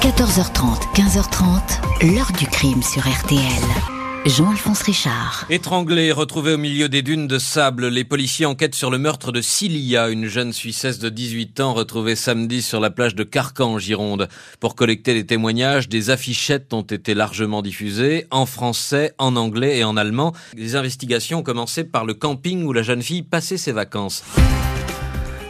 14h30, 15h30, l'heure du crime sur RTL. Jean-Alphonse Richard. Étranglée, retrouvée au milieu des dunes de sable, les policiers enquêtent sur le meurtre de Cilia, une jeune Suissesse de 18 ans retrouvée samedi sur la plage de Carcan en Gironde. Pour collecter les témoignages, des affichettes ont été largement diffusées, en français, en anglais et en allemand. Les investigations ont commencé par le camping où la jeune fille passait ses vacances.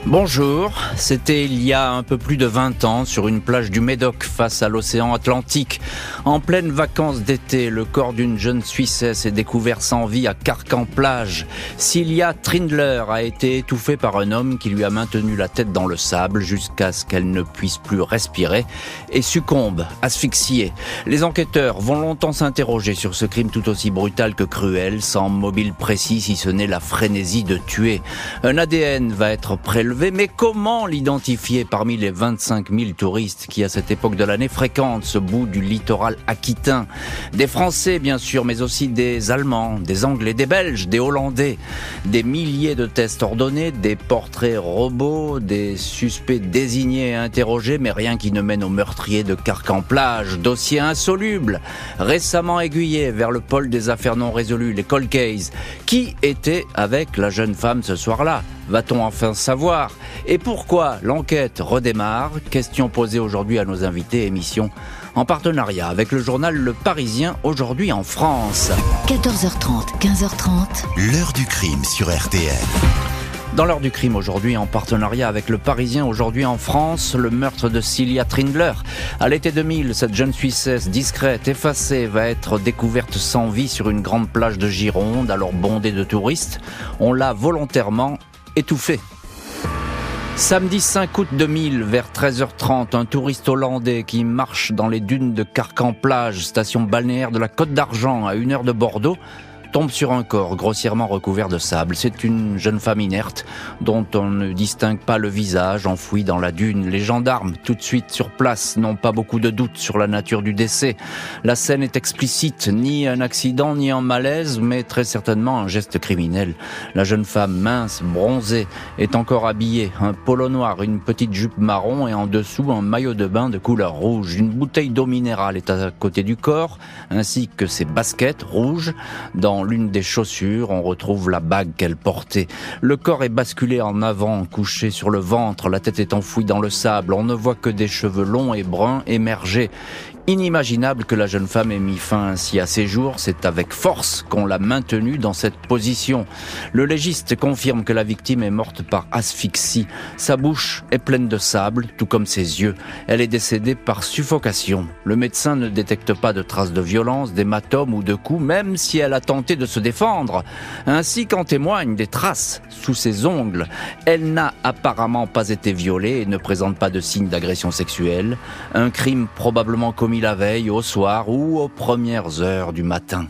Bonjour, c'était il y a un peu plus de 20 ans sur une plage du Médoc face à l'océan Atlantique. En pleine vacances d'été, le corps d'une jeune Suissesse est découvert sans vie à Carcan-Plage. Cilia Trindler a été étouffée par un homme qui lui a maintenu la tête dans le sable jusqu'à ce qu'elle ne puisse plus respirer et succombe, asphyxiée. Les enquêteurs vont longtemps s'interroger sur ce crime tout aussi brutal que cruel, sans mobile précis si ce n'est la frénésie de tuer. Un ADN va être prélevé mais comment l'identifier parmi les 25 000 touristes qui, à cette époque de l'année, fréquentent ce bout du littoral aquitain? Des Français, bien sûr, mais aussi des Allemands, des Anglais, des Belges, des Hollandais. Des milliers de tests ordonnés, des portraits robots, des suspects désignés et interrogés, mais rien qui ne mène au meurtrier de Carcan-Plage. Dossier insoluble, récemment aiguillé vers le pôle des affaires non résolues, les cold cases. Qui était avec la jeune femme ce soir-là? Va-t-on enfin savoir Et pourquoi l'enquête redémarre Question posée aujourd'hui à nos invités, émission en partenariat avec le journal Le Parisien, aujourd'hui en France. 14h30, 15h30. L'heure du crime sur RTL. Dans l'heure du crime aujourd'hui, en partenariat avec Le Parisien, aujourd'hui en France, le meurtre de Cilia Trindler. À l'été 2000, cette jeune Suissesse discrète, effacée, va être découverte sans vie sur une grande plage de Gironde, alors bondée de touristes. On l'a volontairement étouffée. Samedi 5 août 2000, vers 13h30, un touriste hollandais qui marche dans les dunes de Carcan-Plage, station balnéaire de la Côte d'Argent, à une heure de Bordeaux, tombe sur un corps grossièrement recouvert de sable. C'est une jeune femme inerte dont on ne distingue pas le visage enfoui dans la dune. Les gendarmes, tout de suite sur place, n'ont pas beaucoup de doutes sur la nature du décès. La scène est explicite, ni un accident ni un malaise, mais très certainement un geste criminel. La jeune femme mince, bronzée, est encore habillée. Un polo noir, une petite jupe marron et en dessous un maillot de bain de couleur rouge. Une bouteille d'eau minérale est à côté du corps, ainsi que ses baskets rouges. Dans l'une des chaussures, on retrouve la bague qu'elle portait. Le corps est basculé en avant, couché sur le ventre, la tête est enfouie dans le sable. On ne voit que des cheveux longs et bruns émerger inimaginable que la jeune femme ait mis fin ainsi à ses jours. C'est avec force qu'on l'a maintenue dans cette position. Le légiste confirme que la victime est morte par asphyxie. Sa bouche est pleine de sable, tout comme ses yeux. Elle est décédée par suffocation. Le médecin ne détecte pas de traces de violence, d'hématome ou de coups, même si elle a tenté de se défendre. Ainsi qu'en témoignent des traces sous ses ongles. Elle n'a apparemment pas été violée et ne présente pas de signes d'agression sexuelle. Un crime probablement commis la veille, au soir ou aux premières heures du matin.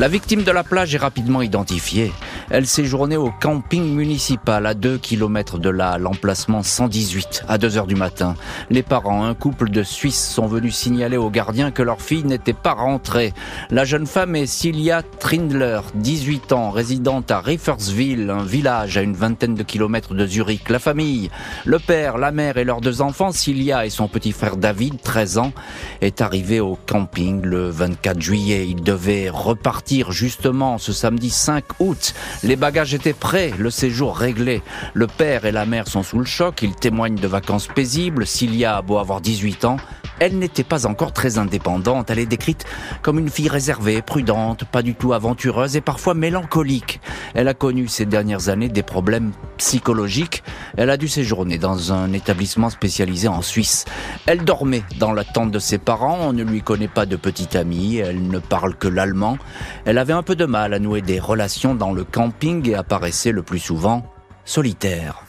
La victime de la plage est rapidement identifiée. Elle séjournait au camping municipal à 2 km de là, l'emplacement 118, à 2 heures du matin. Les parents, un couple de Suisses, sont venus signaler aux gardiens que leur fille n'était pas rentrée. La jeune femme est Cilia Trindler, 18 ans, résidente à Riffersville, un village à une vingtaine de kilomètres de Zurich. La famille, le père, la mère et leurs deux enfants, Cilia et son petit frère David, 13 ans, est arrivé au camping le 24 juillet. Ils devaient repartir justement ce samedi 5 août. Les bagages étaient prêts, le séjour réglé. Le père et la mère sont sous le choc, ils témoignent de vacances paisibles. Cilia a beau avoir 18 ans, elle n'était pas encore très indépendante. Elle est décrite comme une fille réservée, prudente, pas du tout aventureuse et parfois mélancolique. Elle a connu ces dernières années des problèmes psychologiques. Elle a dû séjourner dans un établissement spécialisé en Suisse. Elle dormait dans la tente de ses parents. On ne lui connaît pas de petite amie. Elle ne parle que l'allemand. Elle avait un peu de mal à nouer des relations dans le camp et apparaissait le plus souvent solitaire.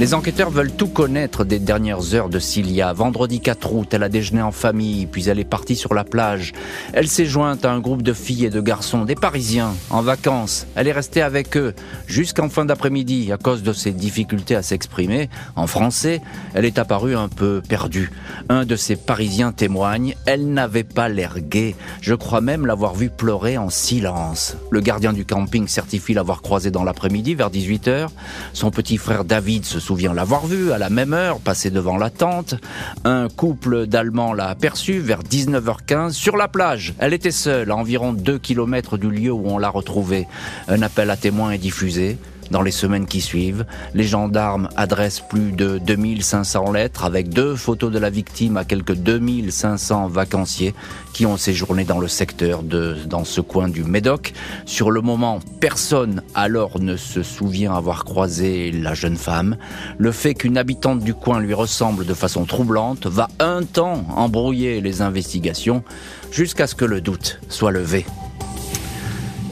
Les enquêteurs veulent tout connaître des dernières heures de Cilia. Vendredi 4 août, elle a déjeuné en famille, puis elle est partie sur la plage. Elle s'est jointe à un groupe de filles et de garçons, des Parisiens, en vacances. Elle est restée avec eux jusqu'en fin d'après-midi à cause de ses difficultés à s'exprimer. En français, elle est apparue un peu perdue. Un de ces Parisiens témoigne, elle n'avait pas l'air gaie. Je crois même l'avoir vue pleurer en silence. Le gardien du camping certifie l'avoir croisée dans l'après-midi vers 18h. Son petit frère David se souvient l'avoir vu à la même heure, passer devant la tente. Un couple d'Allemands l'a aperçu vers 19h15 sur la plage. Elle était seule, à environ 2 km du lieu où on l'a retrouvée. Un appel à témoins est diffusé. Dans les semaines qui suivent, les gendarmes adressent plus de 2500 lettres avec deux photos de la victime à quelques 2500 vacanciers qui ont séjourné dans le secteur de, dans ce coin du Médoc. Sur le moment, personne alors ne se souvient avoir croisé la jeune femme. Le fait qu'une habitante du coin lui ressemble de façon troublante va un temps embrouiller les investigations jusqu'à ce que le doute soit levé.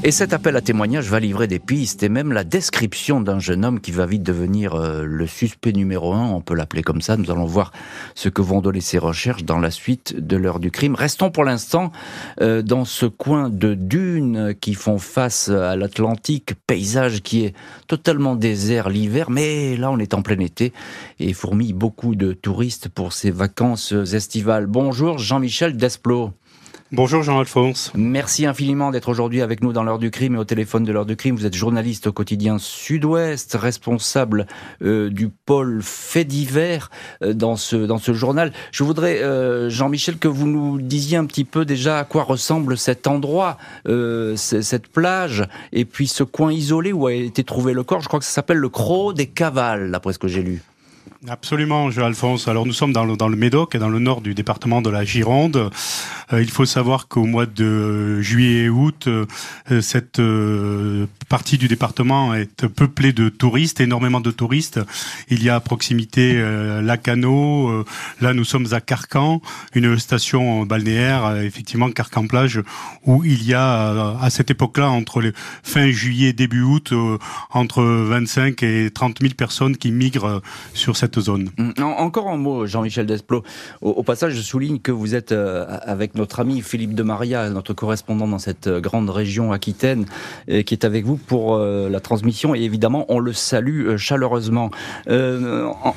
Et cet appel à témoignage va livrer des pistes et même la description d'un jeune homme qui va vite devenir euh, le suspect numéro un, on peut l'appeler comme ça. Nous allons voir ce que vont donner ces recherches dans la suite de l'heure du crime. Restons pour l'instant euh, dans ce coin de dunes qui font face à l'Atlantique, paysage qui est totalement désert l'hiver, mais là on est en plein été et fourmille beaucoup de touristes pour ces vacances estivales. Bonjour Jean-Michel Desplot. Bonjour Jean-Alphonse. Merci infiniment d'être aujourd'hui avec nous dans l'heure du crime et au téléphone de l'heure du crime. Vous êtes journaliste au quotidien Sud-Ouest, responsable euh, du pôle fait divers euh, dans ce dans ce journal. Je voudrais euh, Jean-Michel que vous nous disiez un petit peu déjà à quoi ressemble cet endroit, cette plage et puis ce coin isolé où a été trouvé le corps. Je crois que ça s'appelle le Croc des Cavales, d'après ce que j'ai lu. Absolument, Jean-Alphonse. Alors nous sommes dans le, dans le Médoc, dans le nord du département de la Gironde. Euh, il faut savoir qu'au mois de juillet et août, euh, cette euh, partie du département est peuplée de touristes, énormément de touristes. Il y a à proximité Lacano, là nous sommes à Carcan, une station balnéaire, effectivement Carcan-Plage, où il y a à cette époque-là, entre fin juillet début août, entre 25 et 30 000 personnes qui migrent sur cette zone. Mm. Encore un mot, Jean-Michel Desplos. Au, passage, je souligne que vous êtes euh, avec notre ami Philippe de Maria, notre correspondant dans cette euh, grande région aquitaine, qui est avec vous pour euh, la transmission. Et évidemment, on le salue chaleureusement.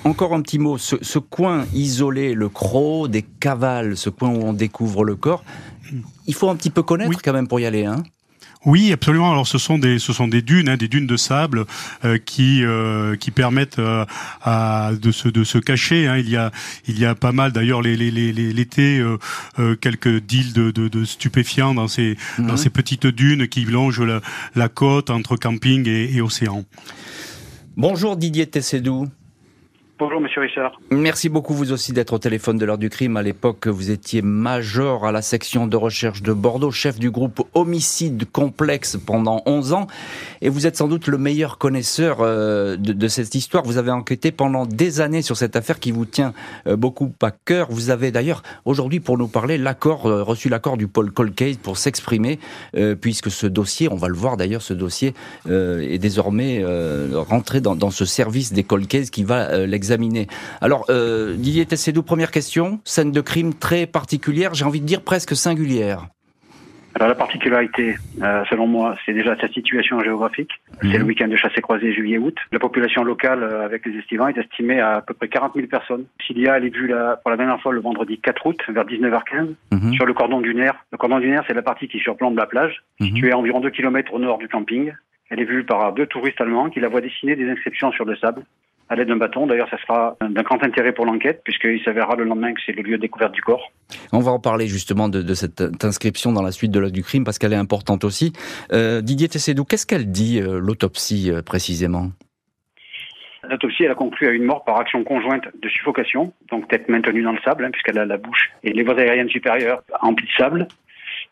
encore un petit mot. Ce, coin isolé, le Croc des Cavales, ce coin où on découvre le corps, il faut un petit peu connaître quand même pour y aller, hein oui, absolument. Alors ce sont des ce sont des dunes, hein, des dunes de sable euh, qui euh, qui permettent euh, à, de se de se cacher. Hein. Il y a il y a pas mal d'ailleurs l'été les, les, l'été quelques deals de, de, de, stupéfiants dans ces dans mhm. ces petites dunes qui longent la, la côte entre camping et, et océan. Bonjour Didier Tessedou. Bonjour Monsieur Richard. Merci beaucoup vous aussi d'être au téléphone de l'heure du crime. À l'époque, vous étiez major à la section de recherche de Bordeaux, chef du groupe homicide complexe pendant 11 ans. Et vous êtes sans doute le meilleur connaisseur euh, de, cette histoire. Vous avez enquêté pendant des années sur cette affaire qui vous tient euh, beaucoup à cœur. Vous avez d'ailleurs aujourd'hui pour nous parler l'accord, euh, reçu l'accord du Paul Colcase pour s'exprimer, puisque ce dossier, on va le voir d'ailleurs, ce dossier est désormais rentré dans, ce service des Colcase qui va l'examiner alors, euh, Didier Tessédou, première question. Scène de crime très particulière, j'ai envie de dire presque singulière. Alors la particularité, euh, selon moi, c'est déjà sa situation géographique. C'est le mhm. week-end de chassé-croisé juillet-août. La population locale euh, avec les estivants est estimée à à peu près 40 000 personnes. Cilia, elle est vue pour la dernière fois le vendredi 4 août vers 19h15 mhm. sur le cordon dunaire. Le cordon dunaire, c'est la partie qui surplombe la plage, mhm. située à environ 2 km au nord du camping. Elle est vue par deux touristes allemands qui la voient dessiner des inscriptions sur le sable à l'aide d'un bâton. D'ailleurs, ça sera d'un grand intérêt pour l'enquête, puisqu'il s'avérera le lendemain que c'est le lieu de découverte du corps. On va en parler justement de, cette inscription dans la suite de du crime, parce qu'elle est importante aussi. Euh, Didier Tessédou, qu'est-ce qu'elle dit, euh, l'autopsie, euh, précisément? L'autopsie, elle a conclu à une mort par action conjointe de suffocation, donc tête maintenue dans le sable, hein, puisqu'elle a la bouche et les voies aériennes supérieures emplies de sable,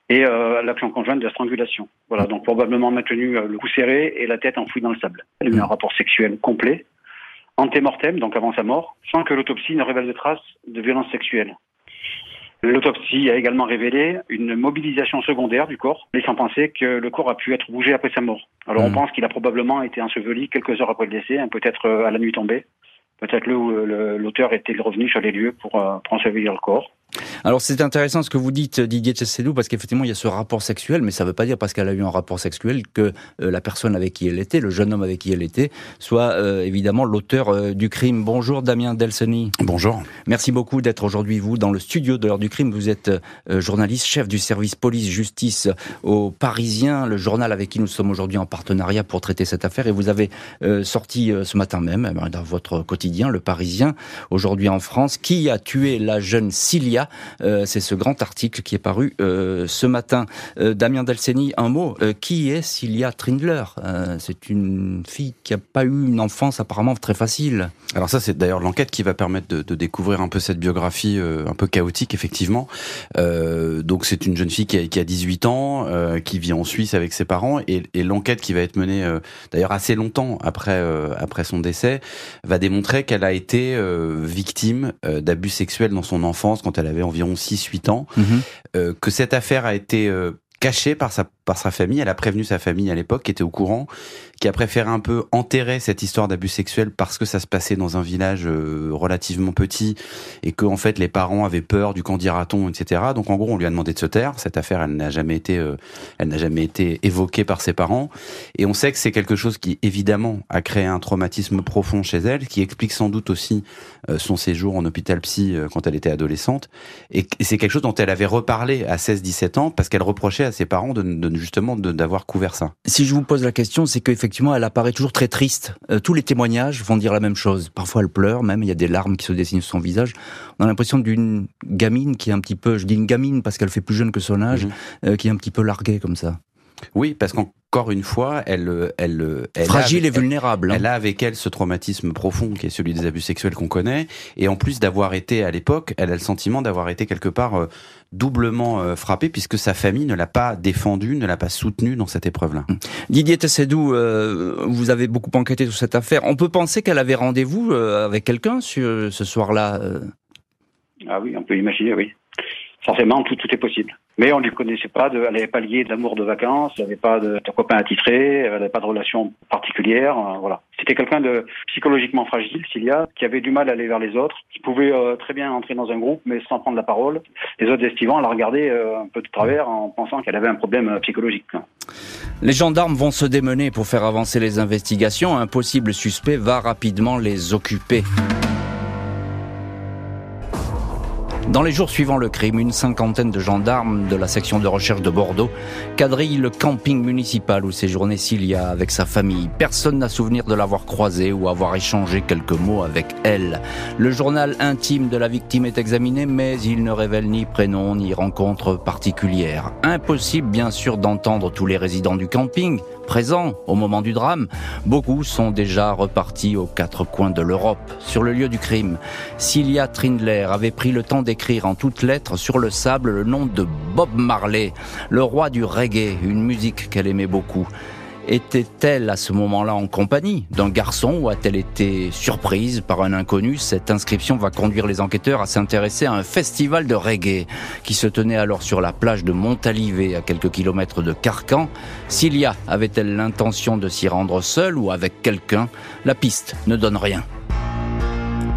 et l'action conjointe de strangulation. Voilà, donc probablement maintenu le cou serré et la tête enfouie dans le sable. Elle a eu un rapport sexuel complet, antémortem, donc avant sa mort, sans que l'autopsie ne révèle de traces de violence sexuelle. L'autopsie a également révélé une mobilisation secondaire du corps, laissant penser que le corps a pu être bougé après sa mort. Alors on hmm. pense qu'il a probablement été enseveli quelques heures après le décès, hein, peut-être euh, à la nuit tombée, peut-être l'auteur était revenu sur les lieux pour, euh, pour ensevelir le corps. Alors c'est intéressant ce que vous dites Didier Tchessedou parce qu'effectivement il y a ce rapport sexuel mais ça ne veut pas dire parce qu'elle a eu un rapport sexuel que euh, la personne avec qui elle était, le jeune homme avec qui elle était, soit euh, évidemment l'auteur euh, du crime. Bonjour Damien Delseny. Bonjour. Merci beaucoup d'être aujourd'hui vous dans le studio de l'heure du crime. Vous êtes journaliste, chef du service police-justice au Parisien, le journal avec qui nous sommes aujourd'hui en partenariat pour traiter cette affaire et vous avez sorti ce matin même dans votre quotidien, le Parisien, aujourd'hui en France, qui a tué la jeune Cilia. Euh, c'est ce grand article qui est paru euh, ce matin. Euh, Damien Delceni, un mot. qui est Cilia Trindler? C'est une fille qui n'a pas eu une enfance apparemment très facile. Alors ça, c'est d'ailleurs l'enquête qui va permettre de, découvrir un peu cette biographie un peu chaotique, effectivement. donc c'est une jeune fille qui a, qui a 18 ans, qui vit en Suisse avec ses parents, et, et l'enquête qui va être menée d'ailleurs assez longtemps après après son décès va démontrer qu'elle a été victime d'abus sexuels dans son enfance quand elle avait environ 6-8 ans, mhm. euh, que cette affaire a été euh, cachée par sa par sa famille. Elle a prévenu sa famille à l'époque, qui était au courant, qui a préféré un peu enterrer cette histoire d'abus sexuel parce que ça se passait dans un village euh, relativement petit et que en fait les parents avaient peur du candidaton, etc. Donc en gros, on lui a demandé de se taire. Cette affaire, elle n'a jamais été, euh, elle n'a jamais été évoquée par ses parents. Et on sait que c'est quelque chose qui évidemment a créé un traumatisme profond chez elle, qui explique sans doute aussi euh, son séjour en hôpital psy quand elle était adolescente. Et c'est quelque chose dont elle avait reparlé à 16-17 ans parce qu'elle reprochait à ses parents de, de justement d'avoir couvert ça. Si je vous pose la question, c'est qu'effectivement, elle apparaît toujours très triste. Euh, tous les témoignages vont dire la même chose. Parfois, elle pleure, même, il y a des larmes qui se dessinent sur son visage. On a l'impression d'une gamine qui est un petit peu, je dis une gamine parce qu'elle fait plus jeune que son âge, mhm. euh, qui est un petit peu larguée comme ça. Oui, parce qu'encore une fois, elle, elle, elle fragile et vulnérable. Hein. Elle, a avec elle ce traumatisme profond qui est celui des abus sexuels qu'on connaît, et en plus d'avoir été à l'époque, elle a le sentiment d'avoir été quelque part euh, doublement euh, frappée puisque sa famille ne l'a pas défendue, ne l'a pas soutenue dans cette épreuve-là. Hum. Didier Tessedou, euh, vous avez beaucoup enquêté sur cette affaire. On peut penser qu'elle avait rendez-vous avec quelqu'un ce soir-là. Ah oui, on peut imaginer, oui forcément, tout, tout est possible. Mais on ne lui connaissait pas, de, elle n'avait pas lié d'amour de vacances, elle n'avait pas de, de copain attitré, elle n'avait pas de relation particulière, euh, voilà. C'était quelqu'un de psychologiquement fragile, Cilia, qui avait du mal à aller vers les autres, qui pouvait euh, très bien entrer dans un groupe, mais sans prendre la parole. Les autres estivants la regardaient euh, un peu de travers en pensant qu'elle avait un problème psychologique. Les gendarmes vont se démener pour faire avancer les investigations. Un possible suspect va rapidement les occuper. Dans les jours suivant le crime, une cinquantaine de gendarmes de la section de recherche de Bordeaux quadrillent le camping municipal où séjournait Cilia avec sa famille. Personne n'a souvenir de l'avoir croisée ou avoir échangé quelques mots avec elle. Le journal intime de la victime est examiné, mais il ne révèle ni prénom ni rencontre particulière. Impossible bien sûr d'entendre tous les résidents du camping, présents au moment du drame, beaucoup sont déjà repartis aux quatre coins de l'Europe. Sur le lieu du crime, Cilia Trindler avait pris le temps d'écrire en toutes lettres sur le sable le nom de Bob Marley, le roi du reggae, une musique qu'elle aimait beaucoup. Était-elle à ce moment-là en compagnie d'un garçon ou a-t-elle été surprise par un inconnu? Cette inscription va conduire les enquêteurs à s'intéresser à un festival de reggae qui se tenait alors sur la plage de Montalivet à quelques kilomètres de Carcan. Cilia avait-elle l'intention de s'y rendre seule ou avec quelqu'un? La piste ne donne rien.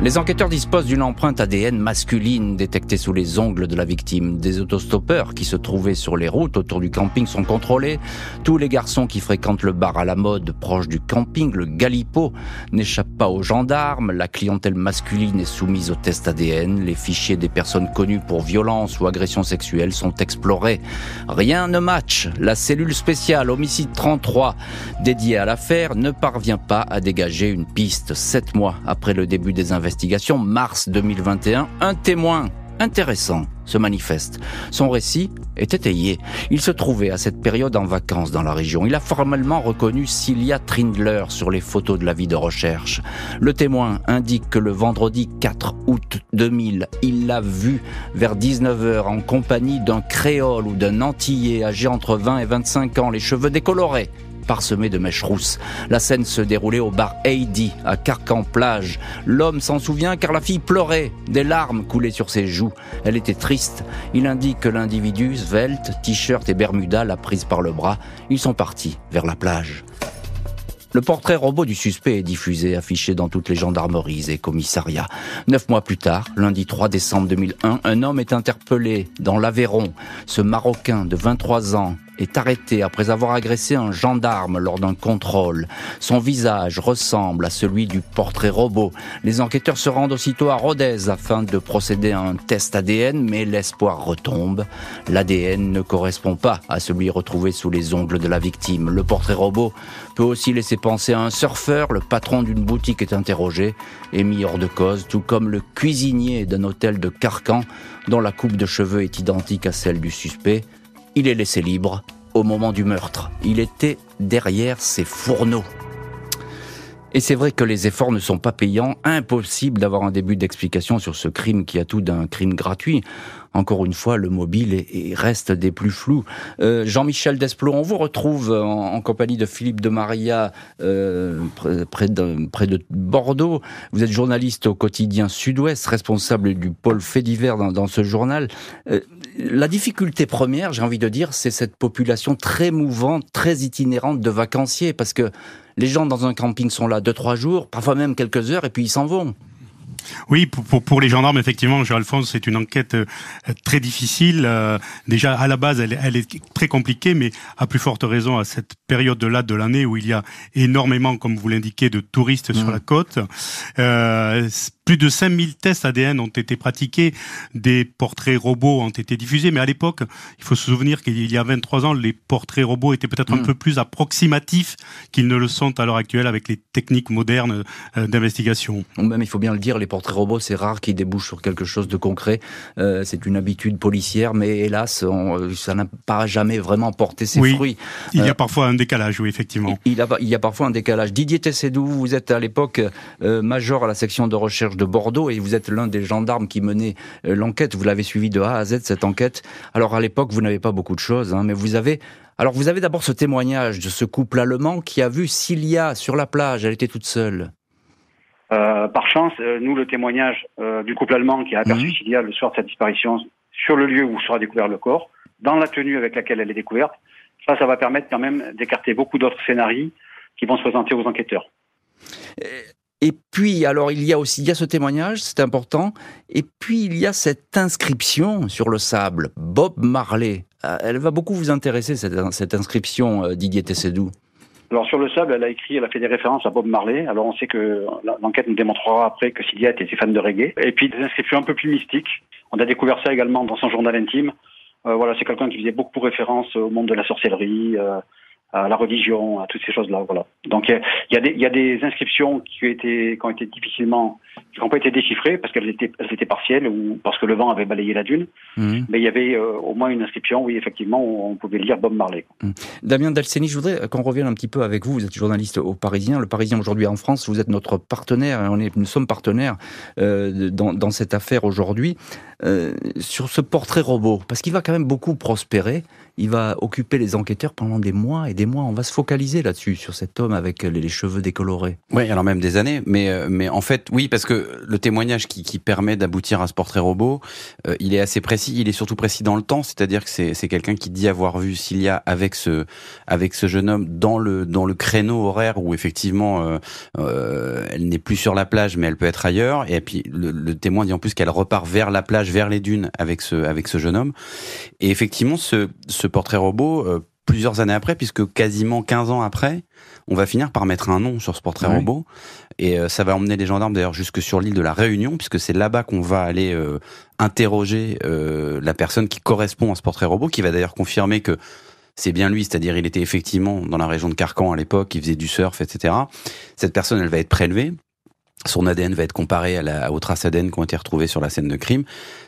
Les enquêteurs disposent d'une empreinte ADN masculine détectée sous les ongles de la victime. Des autostoppeurs qui se trouvaient sur les routes autour du camping sont contrôlés. Tous les garçons qui fréquentent le bar à la mode proche du camping, le Galipo, n'échappent pas aux gendarmes. La clientèle masculine est soumise au test ADN. Les fichiers des personnes connues pour violence ou agression sexuelle sont explorés. Rien ne match. La cellule spéciale homicide 33 dédiée à l'affaire ne parvient pas à dégager une piste. Sept mois après le début des investigations, investigation, mars 2021, un témoin intéressant se manifeste. Son récit est étayé. Il se trouvait à cette période en vacances dans la région. Il a formellement reconnu Cilia Trindler sur les photos de la vie de recherche. Le témoin indique que le vendredi 4 août 2000, il l'a vue vers 19h en compagnie d'un créole ou d'un antillais âgé entre 20 et 25 ans, les cheveux décolorés parsemé de mèches rousses. La scène se déroulait au bar Heidi, à Carcan-Plage. L'homme s'en souvient car la fille pleurait. Des larmes coulaient sur ses joues. Elle était triste. Il indique que l'individu, svelte, t-shirt et bermuda, l'a prise par le bras. Ils sont partis vers la plage. Le portrait robot du suspect est diffusé, affiché dans toutes les gendarmeries et commissariats. Neuf mois plus tard, lundi 3 décembre 2001, un homme est interpellé dans l'Aveyron. Ce Marocain de 23 ans est arrêté après avoir agressé un gendarme lors d'un contrôle. Son visage ressemble à celui du portrait robot. Les enquêteurs se rendent aussitôt à Rodez afin de procéder à un test ADN, mais l'espoir retombe. L'ADN ne correspond pas à celui retrouvé sous les ongles de la victime. Le portrait robot peut aussi laisser penser à un surfeur. Le patron d'une boutique est interrogé et mis hors de cause, tout comme le cuisinier d'un hôtel de Carcan dont la coupe de cheveux est identique à celle du suspect. Il est laissé libre au moment du meurtre. Il était derrière ses fourneaux. Et c'est vrai que les efforts ne sont pas payants. Impossible d'avoir un début d'explication sur ce crime qui a tout d'un crime gratuit. Encore une fois, le mobile est, reste des plus flous. Euh, Jean-Michel Desplot, on vous retrouve en, compagnie de Philippe de Maria euh, près, de, près, de, Bordeaux. Vous êtes journaliste au quotidien Sud-Ouest, responsable du pôle fait divers dans, dans ce journal. Euh, la difficulté première, j'ai envie de dire, c'est cette population très mouvante, très itinérante de vacanciers, parce que les gens dans un camping sont là deux, trois jours, parfois même quelques heures, et puis ils s'en vont. Oui, pour, pour, les gendarmes, effectivement, Jean-Alphonse, c'est une enquête euh, très difficile. Euh, déjà, à la base, elle, elle, est très compliquée, mais à plus forte raison à cette période-là de l'année où il y a énormément, comme vous l'indiquez, de touristes sur mmh. la côte. Euh, plus de 5000 tests ADN ont été pratiqués, des portraits robots ont été diffusés, mais à l'époque, il faut se souvenir qu'il y a 23 ans, les portraits robots étaient peut-être un hmm. peu plus approximatifs qu'ils ne le sont à l'heure actuelle avec les techniques modernes euh, d'investigation. Même il faut bien le dire, les portraits robots, c'est rare qu'ils débouchent sur quelque chose de concret. Euh, c'est une habitude policière, mais hélas, ça n'a pas jamais vraiment porté ses fruits. Il y a euh, parfois un décalage, oui, effectivement. Il, a, il y a parfois un décalage. Didier Tessédou, vous êtes à l'époque major à la section de recherche de Bordeaux et vous êtes l'un des gendarmes qui menait euh, l'enquête. Vous l'avez suivi de A à Z cette enquête. Alors à l'époque, vous n'avez pas beaucoup de choses, hein, mais vous avez alors vous avez d'abord ce témoignage de ce couple allemand qui a vu Cilia sur la plage. Elle était toute seule. Euh, par chance, euh, nous, le témoignage du couple allemand qui a aperçu mmh. Cilia le soir de sa disparition sur le lieu où sera découvert le corps, dans la tenue avec laquelle elle est découverte, ça, ça va permettre quand même d'écarter beaucoup d'autres scénarios qui vont se présenter aux enquêteurs. Et puis, alors, il y a aussi, il y a ce témoignage, c'est important. Et puis, il y a cette inscription sur le sable, Bob Marley. Euh, elle va beaucoup vous intéresser, cette, inscription, euh, Didier Tessedou. Alors, sur le sable, elle a écrit, elle a fait des références à Bob Marley. Alors, on sait que l'enquête nous démontrera après que Sylvia était fan de reggae. Et puis, des inscriptions un peu plus mystiques. On a découvert ça également dans son journal intime. Euh, voilà, c'est quelqu'un qui faisait beaucoup référence au monde de la sorcellerie, à la religion, à toutes ces choses-là. Voilà. Donc il y, a des inscriptions qui ont été, qui ont été difficilement, qui n'ont pas été déchiffrées parce qu'elles étaient, elles étaient partielles ou parce que le vent avait balayé la dune. Mhm. Mais il y avait euh, au moins une inscription, oui, effectivement, où on pouvait lire Bob Marley. Mhm. Damien Dalceni, je voudrais qu'on revienne un petit peu avec vous. Vous êtes journaliste au Parisien. Le Parisien aujourd'hui en France, vous êtes notre partenaire. On est, nous sommes partenaires euh, dans, dans, cette affaire aujourd'hui. Euh, sur ce portrait robot, parce qu'il va quand même beaucoup prospérer il va occuper les enquêteurs pendant des mois et des On va se focaliser là-dessus, sur cet homme avec les cheveux décolorés. Oui, alors même des années. Mais, euh, mais en fait, oui, parce que le témoignage qui, qui permet d'aboutir à ce portrait robot, euh, il est assez précis. Il est surtout précis dans le temps, c'est-à-dire que c'est quelqu'un qui dit avoir vu Cilia avec ce, avec ce jeune homme dans le, dans le créneau horaire où effectivement euh, elle n'est plus sur la plage, mais elle peut être ailleurs. Et puis le, le témoin dit en plus qu'elle repart vers la plage, vers les dunes avec ce, avec ce jeune homme. Et effectivement, ce, ce portrait robot, plusieurs années après, puisque quasiment 15 ans après, on va finir par mettre un nom sur ce portrait robot. Et euh, ça va emmener les gendarmes d'ailleurs jusque sur l'île de la Réunion, puisque c'est là-bas qu'on va aller euh, interroger la personne qui correspond à ce portrait robot, qui va d'ailleurs confirmer que c'est bien lui, c'est-à-dire il était effectivement dans la région de Carcan à l'époque, il faisait du surf, etc. Cette personne, elle va être prélevée. Son ADN va être comparé à la, aux traces ADN qui ont été retrouvées sur la scène de crime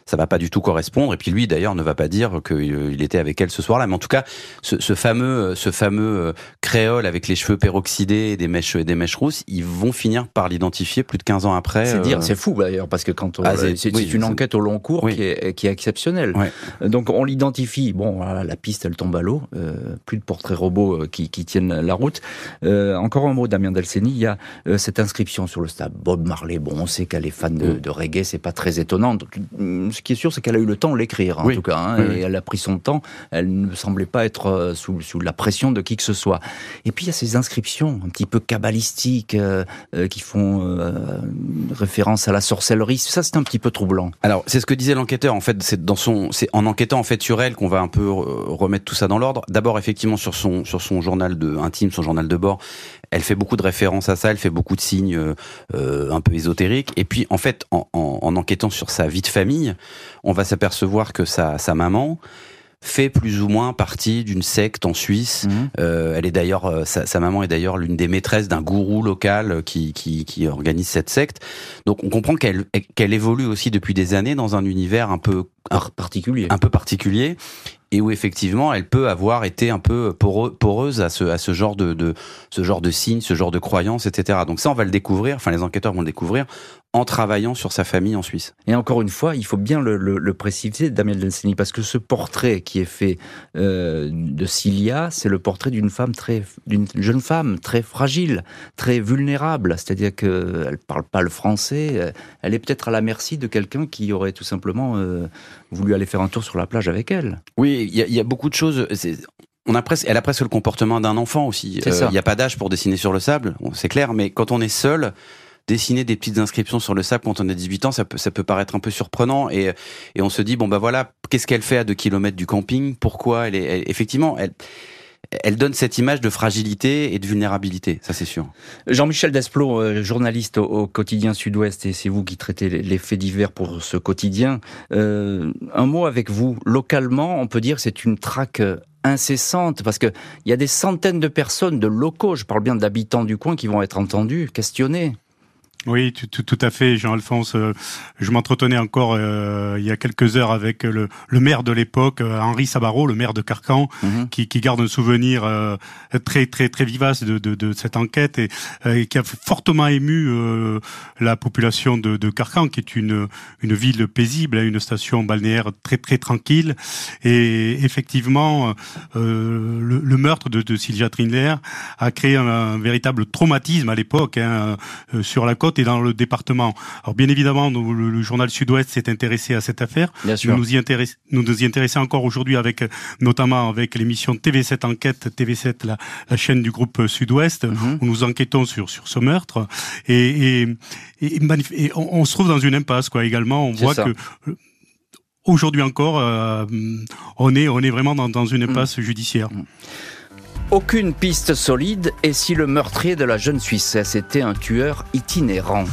ça va pas du tout correspondre. Et puis lui, d'ailleurs, ne va pas dire qu'il était avec elle ce soir-là. Mais en tout cas, ce, ce fameux, ce fameux euh, créole avec les cheveux peroxydés et des mèches, des mèches rousses, ils vont finir par l'identifier plus de 15 ans après. C'est dire, euh, c'est fou d'ailleurs, parce que quand on, ah, c'est une enquête au long cours qui, est, qui est exceptionnelle. Donc on l'identifie. Bon, la piste, elle tombe à l'eau. Euh, plus de portraits robots qui, qui tiennent la route. encore un mot, Damien Delceni. Il y a cette inscription sur le stade. Bob Marley, bon, on sait qu'elle est fan de, mm. de reggae, c'est pas très étonnant. Ce qui est sûr, c'est qu'elle a eu le temps de l'écrire, en tout cas, hein, et elle a pris son temps. Elle ne semblait pas être euh, sous, sous, la pression de qui que ce soit. Et puis il y a ces inscriptions un petit peu cabalistiques euh, euh, qui font référence à la sorcellerie. Ça, c'est un petit peu troublant. Alors, c'est ce que disait l'enquêteur. En fait, c'est dans son, c'est en enquêtant en fait sur elle qu'on va un peu remettre tout ça dans l'ordre. D'abord, effectivement, sur son sur son journal de intime, son journal de bord, elle fait beaucoup de références à ça, elle fait beaucoup de signes euh, euh, un peu ésotériques. Et puis, en fait, en, enquêtant sur sa vie de famille, on va s'apercevoir que sa, sa maman fait plus ou moins partie d'une secte en Suisse. Mhm. Euh, elle est d'ailleurs, sa, maman est d'ailleurs l'une des maîtresses d'un gourou local qui, qui, qui, organise cette secte. Donc on comprend qu'elle qu'elle évolue aussi depuis des années dans un univers un peu particulier, un peu particulier et où effectivement elle peut avoir été un peu poreuse à ce, à ce genre de, de ce genre de signes, ce genre de croyances, etc. Donc ça, on va le découvrir. Enfin, les enquêteurs vont le découvrir en travaillant sur sa famille en Suisse. Et encore une fois, il faut bien le, le, le préciser, Damien Delseny, parce que ce portrait qui est fait euh, de Cilia, c'est le portrait d'une femme très, d'une jeune femme très fragile, très vulnérable. C'est-à-dire qu'elle parle pas le français. Euh, elle est peut-être à la merci de quelqu'un qui aurait tout simplement euh, voulu aller faire un tour sur la plage avec elle. Oui, il y, y, a beaucoup de choses. On a presque, elle a presque le comportement d'un enfant aussi. Il n'y a pas d'âge pour dessiner sur le sable, c'est clair, mais quand on est seul, dessiner des petites inscriptions sur le sable quand on a 18 ans, ça peut, ça peut paraître un peu surprenant et, et on se dit bon bah voilà, qu'est-ce qu'elle fait à 2 km du camping? Pourquoi elle est effectivement elle elle donne cette image de fragilité et de vulnérabilité, ça c'est sûr. Jean-Michel Desplot, euh, journaliste au, quotidien Sud-Ouest, et c'est vous qui traitez les faits divers pour ce quotidien. Euh, un mot avec vous. Localement, on peut dire que c'est une traque incessante, parce qu'il y a des centaines de personnes, de locaux, je parle bien d'habitants du coin, qui vont être entendus, questionnés. Oui, tout, tout, à fait, Jean-Alphonse. Euh, je m'entretenais encore euh, il y a quelques heures avec le, le maire de l'époque, euh, Henri Sabaro, le maire de Carcan, mhm. qui, qui, garde un souvenir très très très vivace de, de, de cette enquête et, qui a fortement ému la population de, de, Carcan, qui est une une ville paisible, hein, une station balnéaire très très tranquille. Et effectivement, le, le, meurtre de, de Sylvia Trindler a créé un, véritable traumatisme à l'époque hein, sur la côte et dans le département. Alors bien évidemment, le, journal Sud-Ouest s'est intéressé à cette affaire. Bien sûr. Nous nous y intéressons, nous nous y intéressons encore aujourd'hui avec, notamment avec l'émission TV7 Enquête, TV7, la, la chaîne du groupe Sud-Ouest, mhm. où nous enquêtons sur sur ce meurtre. Et, et, et, on, se trouve dans une impasse, quoi. Également, on voit que euh, aujourd'hui encore, euh, on est on est vraiment dans, dans une mhm. impasse judiciaire. Mhm. Aucune piste solide et si le meurtrier de la jeune Suissesse était un tueur itinérant.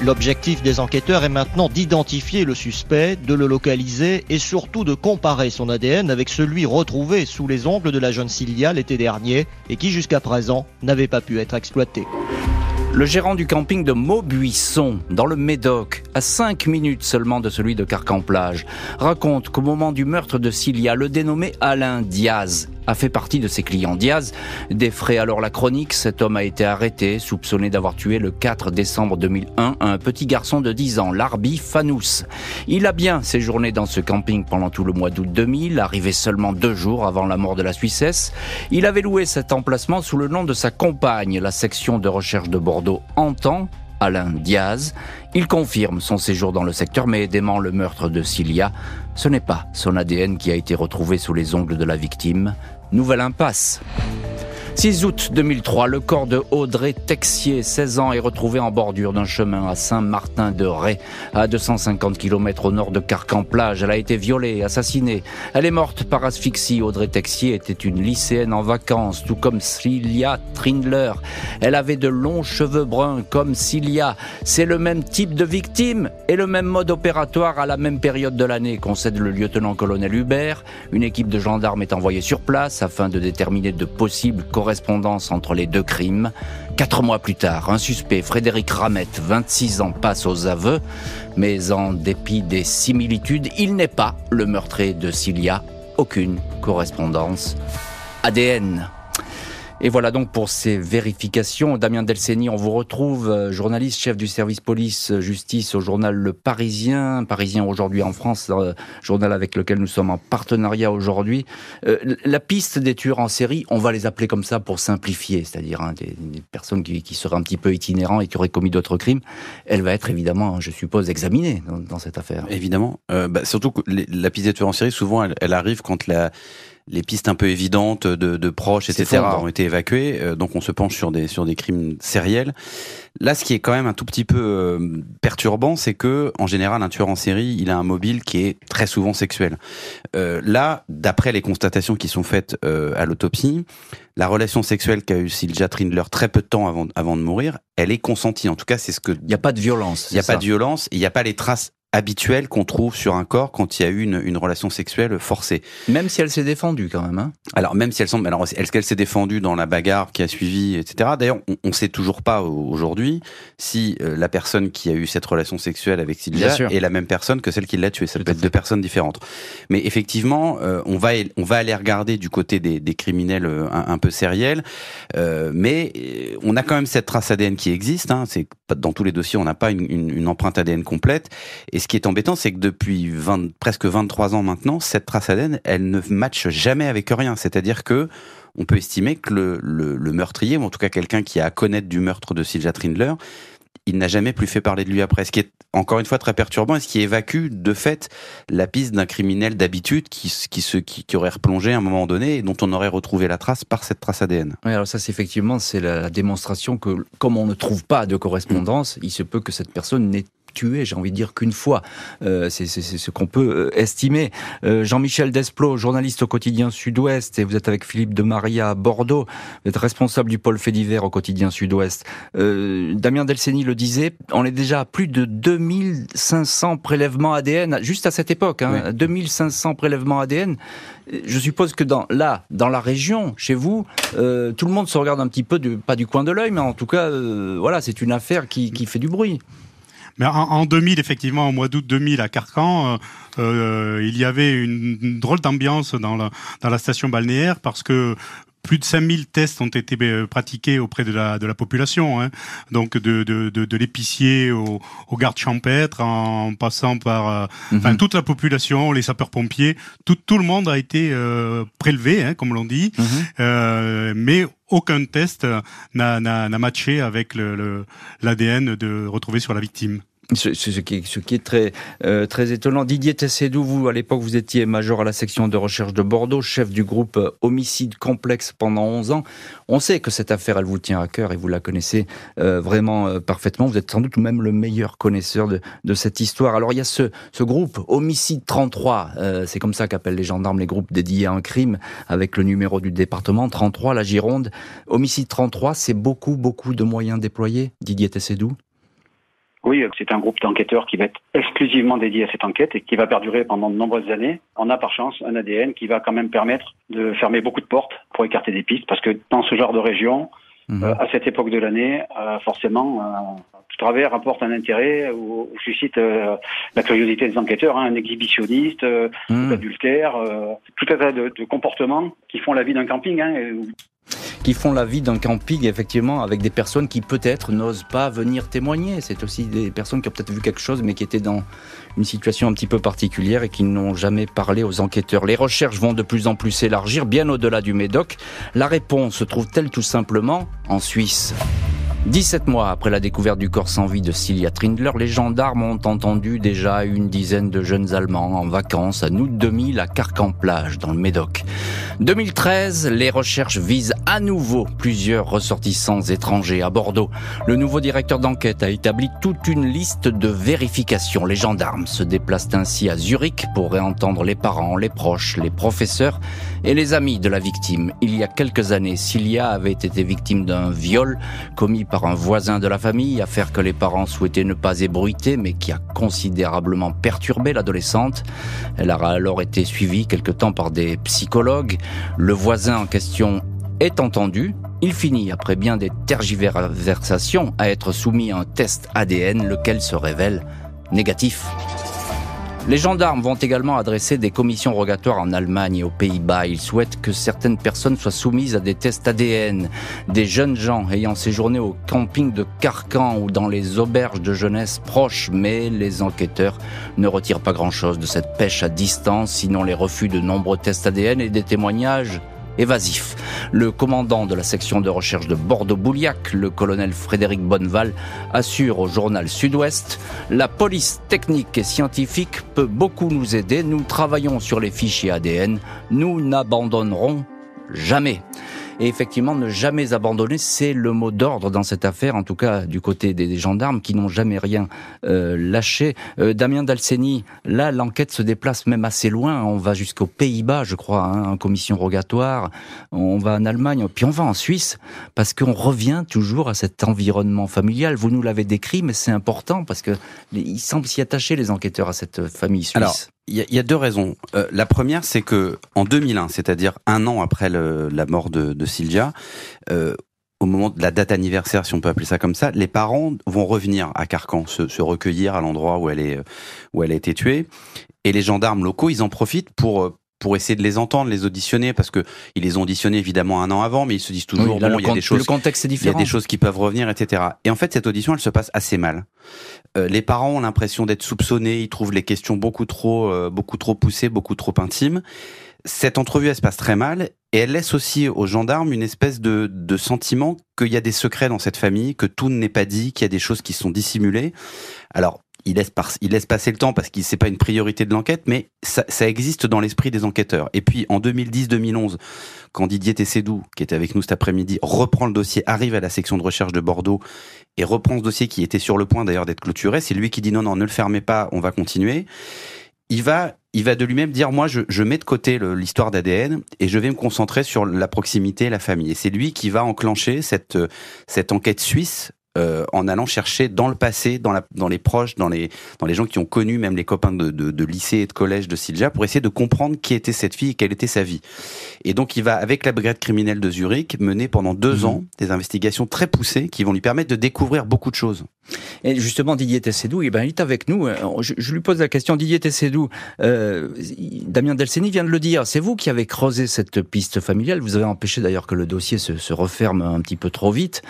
L'objectif des enquêteurs est maintenant d'identifier le suspect, de le localiser et surtout de comparer son ADN avec celui retrouvé sous les ongles de la jeune Cilia l'été dernier et qui jusqu'à présent n'avait pas pu être exploité. Le gérant du camping de Maubuisson, dans le Médoc, à 5 minutes seulement de celui de Carcan-Plage, raconte qu'au moment du meurtre de Cilia, le dénommé Alain Diaz a fait partie de ses clients. Diaz défrait alors la chronique. Cet homme a été arrêté, soupçonné d'avoir tué le 4 décembre 2001 un petit garçon de 10 ans, Larbi Fanous. Il a bien séjourné dans ce camping pendant tout le mois d'août 2000, arrivé seulement deux jours avant la mort de la Suissesse. Il avait loué cet emplacement sous le nom de sa compagne. La section de recherche de Bordeaux entend Alain Diaz. Il confirme son séjour dans le secteur, mais dément le meurtre de Cilia. Ce n'est pas son ADN qui a été retrouvé sous les ongles de la victime. Nouvelle impasse. 6 août 2003, le corps de Audrey Texier, 16 ans, est retrouvé en bordure d'un chemin à Saint-Martin-de-Ré, à 250 km au nord de Carcan-Plage. Elle a été violée, assassinée. Elle est morte par asphyxie. Audrey Texier était une lycéenne en vacances, tout comme Cilia Trindler. Elle avait de longs cheveux bruns comme Cilia. C'est le même type de victime et le même mode opératoire à la même période de l'année, concède le lieutenant-colonel Hubert. Une équipe de gendarmes est envoyée sur place afin de déterminer de possibles correspondance entre les deux crimes. Quatre mois plus tard, un suspect, Frédéric Ramette, 26 ans, passe aux aveux, mais en dépit des similitudes, il n'est pas le meurtrier de Cilia. Aucune correspondance. ADN. Et voilà donc pour ces vérifications. Damien Delceni, on vous retrouve, euh, journaliste, chef du service police-justice au journal Le Parisien, Parisien aujourd'hui en France, euh, journal avec lequel nous sommes en partenariat aujourd'hui. Euh, la piste des tueurs en série, on va les appeler comme ça pour simplifier, c'est-à-dire hein, des, personnes qui, qui, seraient un petit peu itinérants et qui auraient commis d'autres crimes, elle va être évidemment, je suppose, examinée dans, cette affaire. Évidemment. bah, surtout que la piste des tueurs en série, souvent, elle, elle arrive quand la les pistes un peu évidentes de, de proches, etc., ont été évacuées. Euh, donc on se penche sur des sur des crimes sériels. Là, ce qui est quand même un tout petit peu euh, perturbant, c'est que en général, un tueur en série, il a un mobile qui est très souvent sexuel. Euh, là, d'après les constatations qui sont faites euh, à l'autopsie, la relation sexuelle qu'a eu Sylvia Trindler très peu de temps avant, avant de mourir, elle est consentie. En tout cas, c'est ce que... Il n'y a pas de violence. Il n'y a pas de violence. Il n'y a pas les traces habituel qu'on trouve sur un corps quand il y a eu une, une relation sexuelle forcée. Même si elle s'est défendue quand même. Hein alors même si elle semble, alors est-ce qu'elle s'est défendue dans la bagarre qui a suivi, etc. D'ailleurs, on, on sait toujours pas aujourd'hui si euh, la personne qui a eu cette relation sexuelle avec Sylvia est la même personne que celle qui l'a tuée. Ça peut être deux personnes différentes. Mais effectivement, euh, on va on va aller regarder du côté des, des criminels euh, un, peu sériels, mais on a quand même cette trace ADN qui existe. Hein, c'est dans tous les dossiers, on n'a pas une, une, une empreinte ADN complète. Et ce qui est embêtant, c'est que depuis 20, presque 23 ans maintenant, cette trace ADN, elle ne matche jamais avec rien. C'est-à-dire que on peut estimer que le, meurtrier, ou en tout cas quelqu'un qui a à connaître du meurtre de Sylvia Trindler, il n'a jamais plus fait parler de lui après. Ce qui est encore une fois très perturbant et ce qui évacue de fait la piste d'un criminel d'habitude qui, qui, aurait replongé à un moment donné et dont on aurait retrouvé la trace par cette trace ADN. Oui, alors ça, c'est effectivement, c'est la démonstration que comme on ne trouve pas de correspondance, il se peut que cette personne n'ait tué, j'ai envie de dire qu'une fois. Euh, c'est ce qu'on peut euh, estimer. Euh, Jean-Michel Desplot, journaliste au quotidien Sud-Ouest, et vous êtes avec Philippe de Maria à Bordeaux. Vous êtes responsable du pôle fait divers au quotidien Sud-Ouest. Damien Delceni le disait, on est déjà à plus de 2500 prélèvements ADN, juste à cette époque, hein, 2500 prélèvements ADN. Je suppose que dans, là, dans la région, chez vous, tout le monde se regarde un petit peu, du, pas du coin de l'œil, mais en tout cas, voilà, c'est une affaire qui, qui fait du bruit. Mais en, 2000, effectivement, au mois d'août 2000 à Carcan, euh, euh, il y avait une, drôle d'ambiance dans la, dans la station balnéaire parce que plus de 5000 tests ont été euh, pratiqués auprès de la, de la population, hein. donc de, de, de, de l'épicier au, au, garde champêtre, en passant par mhm. enfin, toute la population, les sapeurs-pompiers, tout, tout le monde a été prélevé, hein, comme l'on dit, mhm. euh, mais aucun test n'a matché avec l'ADN de retrouvé sur la victime. Ce, ce, qui, ce, qui, est très euh, très étonnant. Didier Tessédou, vous à l'époque vous étiez major à la section de recherche de Bordeaux, chef du groupe euh, homicide complexe pendant 11 ans. On sait que cette affaire elle vous tient à cœur et vous la connaissez euh, vraiment euh, parfaitement. Vous êtes sans doute même le meilleur connaisseur de, de cette histoire. Alors il y a ce, ce groupe homicide 33, c'est comme ça qu'appellent les gendarmes les groupes dédiés à un crime avec le numéro du département 33, la Gironde. Homicide 33, c'est beaucoup beaucoup de moyens déployés. Didier Tessédou. Oui, c'est un groupe d'enquêteurs qui va être exclusivement dédié à cette enquête et qui va perdurer pendant de nombreuses années. On a par chance un ADN qui va quand même permettre de fermer beaucoup de portes pour écarter des pistes parce que dans ce genre de région, mhm. euh, à cette époque de l'année, euh, forcément, euh, tout travers apporte un intérêt ou, suscite la curiosité des enquêteurs, hein, un exhibitionniste, mmh. adultère, tout un tas de, de, comportements qui font la vie d'un camping. Hein, qui font la vie d'un camping, effectivement, avec des personnes qui peut-être n'osent pas venir témoigner. C'est aussi des personnes qui ont peut-être vu quelque chose, mais qui étaient dans une situation un petit peu particulière et qui n'ont jamais parlé aux enquêteurs. Les recherches vont de plus en plus s'élargir, bien au-delà du Médoc. La réponse se trouve-t-elle tout simplement en Suisse? 17 mois après la découverte du corps sans vie de Cilia Trindler, les gendarmes ont entendu déjà une dizaine de jeunes Allemands en vacances à août 2000 à Carcan-Plage, dans le Médoc. 2013, les recherches visent à nouveau plusieurs ressortissants étrangers à Bordeaux. Le nouveau directeur d'enquête a établi toute une liste de vérifications. Les gendarmes se déplacent ainsi à Zurich pour réentendre les parents, les proches, les professeurs et les amis de la victime. Il y a quelques années, Cilia avait été victime d'un viol commis par un voisin de la famille, affaire que les parents souhaitaient ne pas ébruiter, mais qui a considérablement perturbé l'adolescente. Elle a alors été suivie quelque temps par des psychologues. Le voisin en question est entendu. Il finit, après bien des tergiversations, à être soumis à un test ADN, lequel se révèle négatif. Les gendarmes vont également adresser des commissions rogatoires en Allemagne et aux Pays-Bas. Ils souhaitent que certaines personnes soient soumises à des tests ADN. Des jeunes gens ayant séjourné au camping de Carcan ou dans les auberges de jeunesse proches, mais les enquêteurs ne retirent pas grand-chose de cette pêche à distance, sinon les refus de nombreux tests ADN et des témoignages évasif. Le commandant de la section de recherche de Bordeaux-Bouliac, le colonel Frédéric Bonneval, assure au journal Sud-Ouest La police technique et scientifique peut beaucoup nous aider. Nous travaillons sur les fichiers ADN. Nous n'abandonnerons jamais. Et effectivement, ne jamais abandonner, c'est le mot d'ordre dans cette affaire, en tout cas du côté des, gendarmes qui n'ont jamais rien euh, lâché. Euh, Damien Dalceni, là, l'enquête se déplace même assez loin. On va jusqu'aux Pays-Bas, je crois, hein, en commission rogatoire. On va en Allemagne, puis on va en Suisse, parce qu'on revient toujours à cet environnement familial. Vous nous l'avez décrit, mais c'est important parce que ils semblent s'y attacher les enquêteurs à cette famille suisse il y, a deux raisons. Euh, la première, c'est que en 2001, c'est-à-dire un an après la mort de, de Sylvia, euh, au moment de la date anniversaire, si on peut appeler ça comme ça, les parents vont revenir à Carcan, se, se recueillir à l'endroit où elle est où elle a été tuée, et les gendarmes locaux, ils en profitent pour pour essayer de les entendre, les auditionner, parce que ils les ont auditionnés évidemment un an avant, mais ils se disent toujours bon, il y a des choses, le contexte est différent. il y a des choses qui peuvent revenir, etc. Et en fait, cette audition, elle se passe assez mal. Euh, les parents ont l'impression d'être soupçonnés, ils trouvent les questions beaucoup trop, euh, beaucoup trop poussées, beaucoup trop intimes. Cette entrevue, elle se passe très mal, et elle laisse aussi aux gendarmes une espèce de, de sentiment qu'il y a des secrets dans cette famille, que tout n'est pas dit, qu'il y a des choses qui sont dissimulées. Alors, il laisse, passer le temps parce qu'il c'est pas une priorité de l'enquête, mais ça, existe dans l'esprit des enquêteurs. Et puis en 2010-2011, quand Didier Tessédou, qui était avec nous cet après-midi, reprend le dossier, arrive à la section de recherche de Bordeaux et reprend ce dossier qui était sur le point d'ailleurs d'être clôturé, c'est lui qui dit non, non, ne le fermez pas, on va continuer. Il va, il va de lui-même dire moi, je, mets de côté l'histoire d'ADN et je vais me concentrer sur la proximité la famille. Et c'est lui qui va enclencher cette enquête suisse euh, en allant chercher dans le passé, dans, la, dans les proches, dans les, dans les gens qui ont connu même les copains de, de, de lycée et de collège de Silja, pour essayer de comprendre qui était cette fille et quelle était sa vie. Et donc il va, avec la brigade criminelle de Zurich, mener pendant deux mhm. ans des investigations très poussées qui vont lui permettre de découvrir beaucoup de choses. Et justement, Didier Tessédou, eh ben, il est avec nous. Je, je, lui pose la question, Didier Tessédou, euh, Damien Delceni vient de le dire, c'est vous qui avez creusé cette piste familiale, vous avez empêché d'ailleurs que le dossier se, se referme un petit peu trop vite.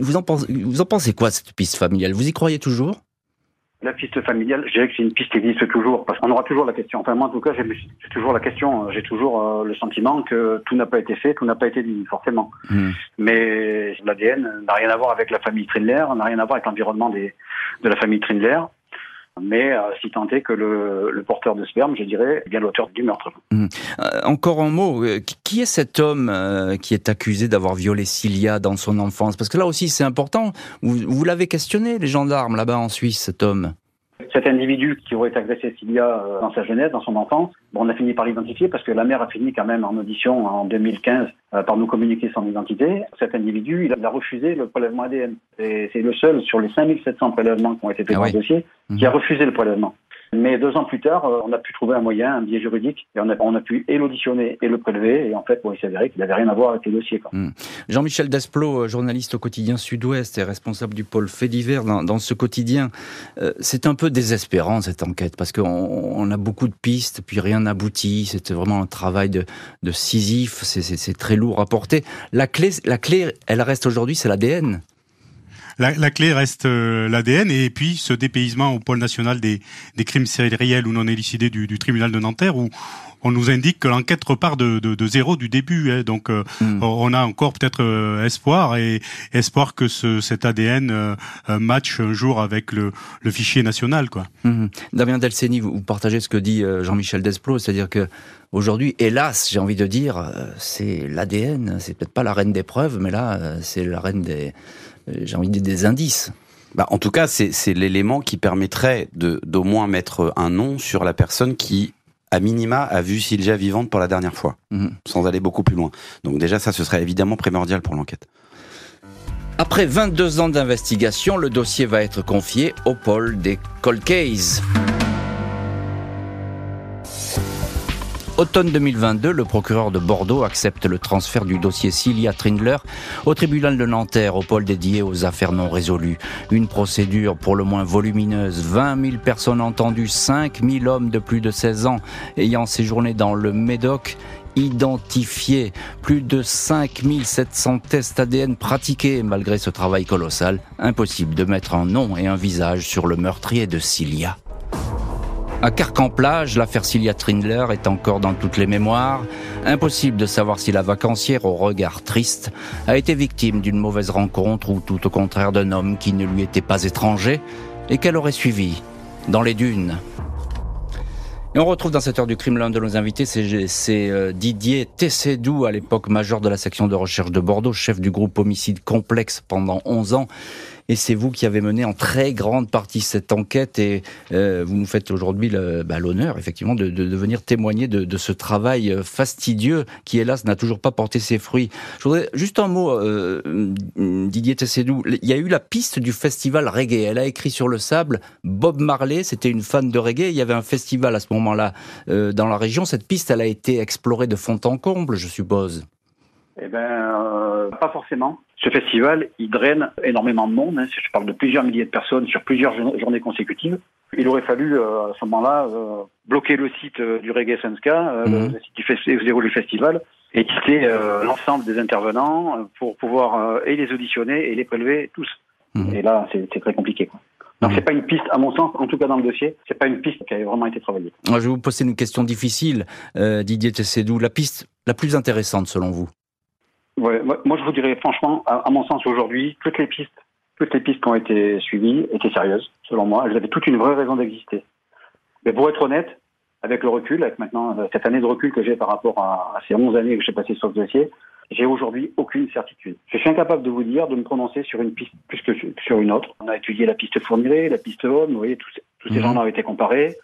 Vous en, pensez, vous en pensez quoi, cette piste familiale? Vous y croyez toujours? La piste familiale, je dirais que c'est une piste qui existe toujours, parce qu'on aura toujours la question. Enfin, moi, en tout cas, j'ai toujours la question, j'ai toujours euh, le sentiment que tout n'a pas été fait, tout n'a pas été dit, forcément. Hmm. Mais l'ADN n'a rien à voir avec la famille Trindler, n'a rien à voir avec l'environnement de la famille Trindler mais euh, si tant est que le, le, porteur de sperme, je dirais, est bien l'auteur du meurtre. Mmh. Euh, encore un mot, euh, qui est cet homme euh, qui est accusé d'avoir violé Cilia dans son enfance? Parce que là aussi c'est important, vous, vous l'avez questionné, les gendarmes là-bas en Suisse, cet homme cet individu qui aurait agressé Cilia euh, dans sa jeunesse, dans son enfance, bon, on a fini par l'identifier parce que la mère a fini quand même en audition en 2015 euh, par nous communiquer son identité. Cet individu, il a refusé le prélèvement ADN. Et c'est le seul sur les 5700 prélèvements qui ont été faits ah dans le dossier qui a mhm. refusé le prélèvement. Mais deux ans plus tard, euh, on a pu trouver un moyen, un biais juridique, et on a, on a pu et l'auditionner et le prélever. Et en fait, bon, il s'avérait qu'il n'avait rien à voir avec les dossiers. Hmm. Jean-Michel Desplot, euh, journaliste au quotidien Sud-Ouest et responsable du pôle fait divers dans, ce quotidien, euh, c'est un peu désespérant cette enquête parce qu'on on a beaucoup de pistes, puis rien n'aboutit. C'est vraiment un travail de, de Sisyphe. C'est très lourd à porter. La clé, la clé, elle reste aujourd'hui, c'est l'ADN la, la clé reste euh, l'ADN et puis ce dépaysement au pôle national des, des crimes sériels ou non élucidés du, du tribunal de Nanterre où on nous indique que l'enquête repart de, de, de, zéro du début. Hein, donc, euh, hmm. on a encore peut-être euh, espoir et espoir que ce, cet ADN euh, match un jour avec le, le fichier national, quoi. Hmm. Damien Delceni, vous partagez ce que dit Jean-Michel Desplot, c'est-à-dire que aujourd'hui, hélas, j'ai envie de dire, c'est l'ADN, c'est peut-être pas la reine des preuves, mais là, c'est la reine des j'ai envie de dire des indices. Bah, en tout cas, c'est l'élément qui permettrait d'au moins mettre un nom sur la personne qui, à minima, a vu Silja vivante pour la dernière fois, mhm. sans aller beaucoup plus loin. Donc déjà, ça, ce serait évidemment primordial pour l'enquête. Après 22 ans d'investigation, le dossier va être confié au pôle des cold cases. Automne 2022, le procureur de Bordeaux accepte le transfert du dossier Cilia Trindler au tribunal de Nanterre, au pôle dédié aux affaires non résolues. Une procédure pour le moins volumineuse, 20 000 personnes entendues, 5 000 hommes de plus de 16 ans ayant séjourné dans le Médoc identifiés, plus de 5700 tests ADN pratiqués malgré ce travail colossal. Impossible de mettre un nom et un visage sur le meurtrier de Cilia. À Carcan-Plage, l'affaire Cilia Trindler est encore dans toutes les mémoires. Impossible de savoir si la vacancière au regard triste a été victime d'une mauvaise rencontre ou tout au contraire d'un homme qui ne lui était pas étranger et qu'elle aurait suivi dans les dunes. Et on retrouve dans cette heure du crime l'un de nos invités, c'est euh, Didier Tessédou, à l'époque major de la section de recherche de Bordeaux, chef du groupe homicide complexe pendant 11 ans et c'est vous qui avez mené en très grande partie cette enquête et euh, vous nous faites aujourd'hui bah, l'honneur effectivement de, de, venir témoigner de, de, ce travail euh, fastidieux qui hélas n'a toujours pas porté ses fruits. Je voudrais juste un mot, euh, Didier Tessédou, il y a eu la piste du festival reggae. Elle a écrit sur le sable Bob Marley, c'était une fan de reggae. Il y avait un festival à ce moment-là euh, dans la région. Cette piste, elle a été explorée de fond en comble, je suppose. Eh ben, euh, pas forcément. Ce festival, il draine énormément de monde. Hein. Je parle de plusieurs milliers de personnes sur plusieurs journées consécutives. Il aurait fallu, euh, à ce moment-là, euh, bloquer le site euh, du Reggae Senska, mhm. le site du festival, festival, et quitter l'ensemble des intervenants pour pouvoir et les auditionner et les prélever tous. Mhm. Et là, c'est très compliqué. Quoi. Donc mhm. c'est pas une piste, à mon sens, en tout cas dans le dossier, c'est pas une piste qui a vraiment été travaillée. je vais vous poser une question difficile, Didier Tessédou. La piste la plus intéressante selon vous? Ouais, moi je vous dirais franchement, à, mon sens aujourd'hui, toutes les pistes, toutes les pistes qui ont été suivies étaient sérieuses, selon moi. Elles avaient toute une vraie raison d'exister. Mais pour être honnête, avec le recul, avec maintenant euh, cette année de recul que j'ai par rapport à, ces 11 années que j'ai passées sur ce dossier, j'ai aujourd'hui aucune certitude. Je suis incapable de vous dire, de me prononcer sur une piste plus que sur une autre. On a étudié la piste Fourniret, la piste Homme, vous voyez, tous, tous ces mhm. gens ont été comparés.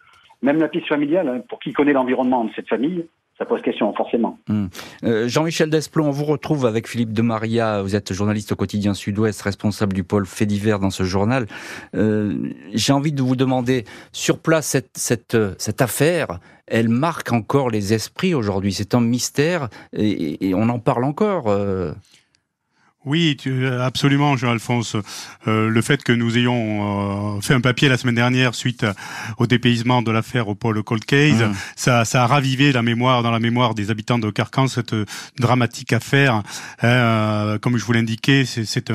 Même la piste familiale, hein, pour qui connaît l'environnement de cette famille, pose question, forcément. Hmm. Euh, Jean-Michel Desplon, on vous retrouve avec Philippe de Maria. Vous êtes journaliste au quotidien Sud-Ouest, responsable du pôle fait divers dans ce journal. Euh, j'ai envie de vous demander, sur place, cette, cette, cette affaire, elle marque encore les esprits aujourd'hui. C'est un mystère et, on en parle encore. Euh. Oui, absolument, Jean-Alphonse. Euh, le fait que nous ayons euh, fait un papier la semaine dernière suite au dépaysement de l'affaire au pôle Cold Case, mmh. ça, ça, a ravivé la mémoire dans la mémoire des habitants de Carcan cette dramatique affaire. Hein, euh, comme je vous l'indiquais, c'est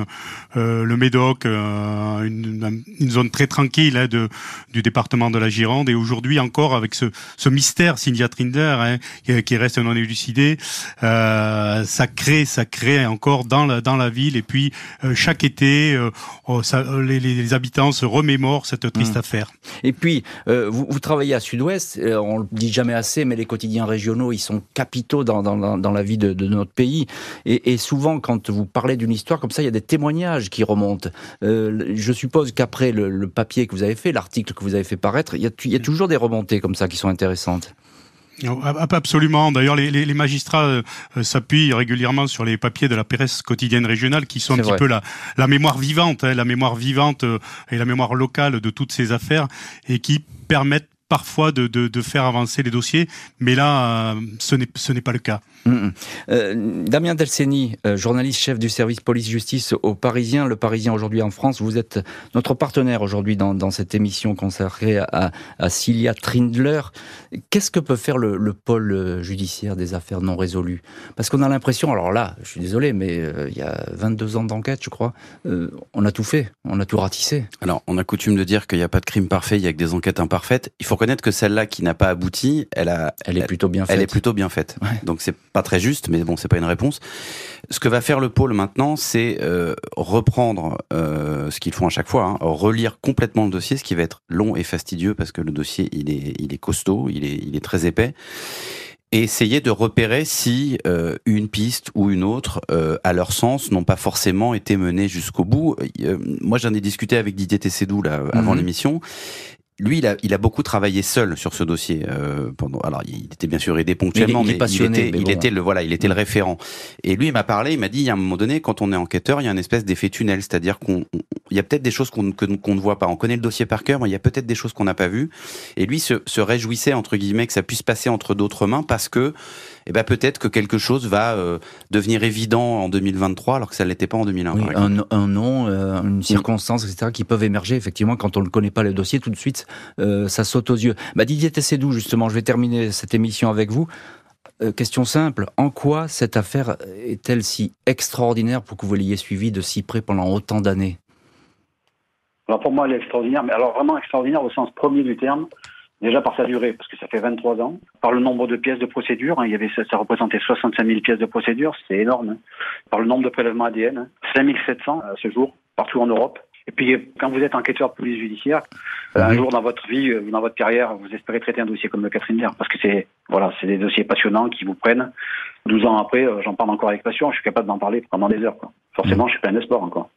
le Médoc, une, une, zone très tranquille hein, de, du département de la Gironde, et aujourd'hui encore avec ce, ce mystère Cynthia Trinder hein, qui, reste non élucidé, ça crée, ça crée encore dans la dans la ville et puis euh, chaque été, euh, oh, euh, les, habitants se remémorent cette triste mmh. affaire. Et puis, vous, travaillez à Sud-Ouest, on le dit jamais assez, mais les quotidiens régionaux, ils sont capitaux dans, dans, la vie de, notre pays. Et, souvent, quand vous parlez d'une histoire comme ça, il y a des témoignages qui remontent. je suppose qu'après le, papier que vous avez fait, l'article que vous avez fait paraître, il y, a, il y a toujours des remontées comme ça qui sont intéressantes. Oh, Absolument. D'ailleurs, les, les, magistrats euh, s'appuient régulièrement sur les papiers de la presse quotidienne régionale, qui sont un petit peu la, la mémoire vivante, hein, la mémoire vivante euh, et la mémoire locale de toutes ces affaires, et qui permettent parfois de, de, de, faire avancer les dossiers, mais là, euh, ce n'est pas le cas. Mm, mm. Euh, Damien Delceni, euh, journaliste chef du service police-justice au Parisien, le Parisien aujourd'hui en France, vous êtes notre partenaire aujourd'hui dans, dans, cette émission consacrée à, à Cilia Trindler. Qu'est-ce que peut faire le, le, pôle judiciaire des affaires non résolues? Parce qu'on a l'impression, alors là, je suis désolé, mais il y a 22 ans d'enquête, je crois, on a tout fait, on a tout ratissé. Alors, on a coutume de dire qu'il n'y a pas de crime parfait, il y a que des enquêtes imparfaites. Il faut reconnaître que celle-là qui n'a pas abouti, elle a, elle est plutôt bien faite. Elle est plutôt bien faite. Donc c'est pas très juste, mais bon, c'est pas une réponse. Ce que va faire le pôle maintenant, c'est euh, reprendre euh, ce qu'ils font à chaque fois, hein, relire complètement le dossier, ce qui va être long et fastidieux parce que le dossier il est, il est costaud, il est, il est très épais et essayer de repérer si euh, une piste ou une autre, euh, à leur sens, n'ont pas forcément été menées jusqu'au bout. Euh, moi, j'en ai discuté avec Didier Tessédou là avant mhm. l'émission, lui, il a, il a beaucoup travaillé seul sur ce dossier. Euh, pendant, alors, il était bien sûr aidé ponctuellement, il, est mais, passionné, il était, il était le voilà, il était le référent. Et lui, il m'a parlé, il m'a dit, il y a un moment donné, quand on est enquêteur, il y a une espèce d'effet tunnel, c'est-à-dire qu'on, il y a peut-être des choses qu'on qu'on ne voit pas. On connaît le dossier par cœur, mais il y a peut-être des choses qu'on n'a pas vues. Et lui se, se réjouissait entre guillemets que ça puisse passer entre d'autres mains parce que eh ben peut-être que quelque chose va euh, devenir évident en 2023 alors que ça l'était pas en 2001. Oui, un, un, nom, euh, une circonstance, etc., qui peuvent émerger effectivement quand on ne connaît pas le dossier tout de suite, euh, ça saute aux yeux. Bah, Didier Tessédou, justement, je vais terminer cette émission avec vous. Euh, question simple, en quoi cette affaire est-elle si extraordinaire pour que vous l'ayez suivie de si près pendant autant d'années? Alors pour moi, elle est extraordinaire, mais alors vraiment extraordinaire au sens premier du terme. Déjà par sa durée, parce que ça fait 23 ans. Par le nombre de pièces de procédure, hein, il y avait, ça, ça, représentait 65 000 pièces de procédure, c'est énorme. Hein. Par le nombre de prélèvements ADN, hein, 5700 à ce jour, partout en Europe. Et puis, quand vous êtes enquêteur de police judiciaire, mmh. un jour dans votre vie, euh, dans votre carrière, vous espérez traiter un dossier comme le Catherine Lair, parce que c'est, voilà, c'est des dossiers passionnants qui vous prennent. 12 ans après, euh, j'en parle encore avec passion, je suis capable d'en parler pendant des heures, quoi. Forcément, mmh. je suis plein de sport encore.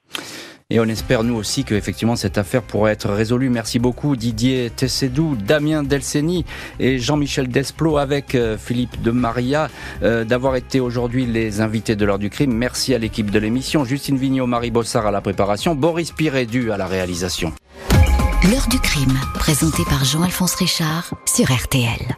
Et on espère nous aussi que effectivement cette affaire pourra être résolue. Merci beaucoup Didier Tessédou, Damien Delceni et Jean-Michel Desplot avec euh, Philippe de Maria euh, d'avoir été aujourd'hui les invités de l'heure du crime. Merci à l'équipe de l'émission, Justine Vignot, Marie Bossard à la préparation, Boris Pirédu à la réalisation. L'heure du crime, présenté par Jean-Alphonse Richard sur RTL.